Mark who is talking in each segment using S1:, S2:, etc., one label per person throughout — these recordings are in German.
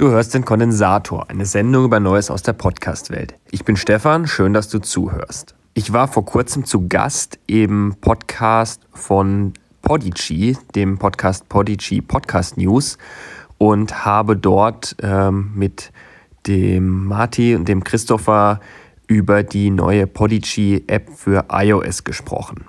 S1: Du hörst den Kondensator, eine Sendung über Neues aus der Podcast-Welt. Ich bin Stefan, schön, dass du zuhörst. Ich war vor kurzem zu Gast im Podcast von Podigy, dem Podcast Podigy Podcast News und habe dort ähm, mit dem Marty und dem Christopher über die neue Podigy App für iOS gesprochen.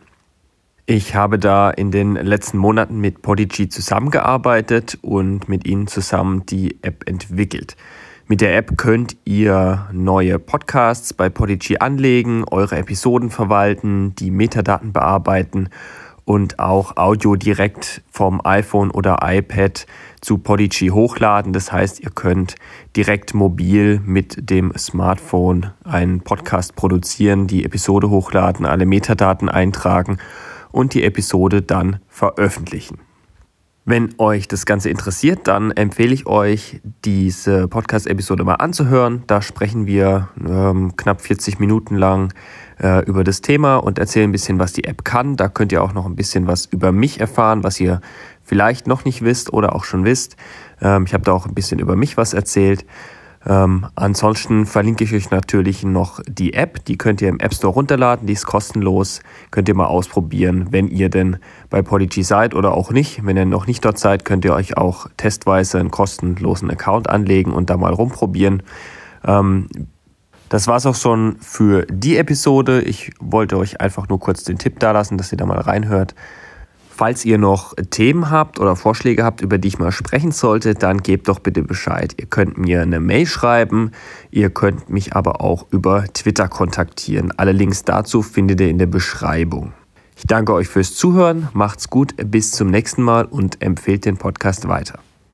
S1: Ich habe da in den letzten Monaten mit Podigy zusammengearbeitet und mit ihnen zusammen die App entwickelt. Mit der App könnt ihr neue Podcasts bei Podigy anlegen, eure Episoden verwalten, die Metadaten bearbeiten und auch Audio direkt vom iPhone oder iPad zu Podigy hochladen. Das heißt, ihr könnt direkt mobil mit dem Smartphone einen Podcast produzieren, die Episode hochladen, alle Metadaten eintragen und die Episode dann veröffentlichen. Wenn euch das Ganze interessiert, dann empfehle ich euch, diese Podcast-Episode mal anzuhören. Da sprechen wir ähm, knapp 40 Minuten lang äh, über das Thema und erzählen ein bisschen, was die App kann. Da könnt ihr auch noch ein bisschen was über mich erfahren, was ihr vielleicht noch nicht wisst oder auch schon wisst. Ähm, ich habe da auch ein bisschen über mich was erzählt. Ähm, ansonsten verlinke ich euch natürlich noch die App, die könnt ihr im App Store runterladen, die ist kostenlos, könnt ihr mal ausprobieren, wenn ihr denn bei Podigy seid oder auch nicht. Wenn ihr noch nicht dort seid, könnt ihr euch auch testweise einen kostenlosen Account anlegen und da mal rumprobieren. Ähm, das war's auch schon für die Episode. Ich wollte euch einfach nur kurz den Tipp da lassen, dass ihr da mal reinhört. Falls ihr noch Themen habt oder Vorschläge habt, über die ich mal sprechen sollte, dann gebt doch bitte Bescheid. Ihr könnt mir eine Mail schreiben, ihr könnt mich aber auch über Twitter kontaktieren. Alle Links dazu findet ihr in der Beschreibung. Ich danke euch fürs Zuhören, macht's gut, bis zum nächsten Mal und empfehlt den Podcast weiter.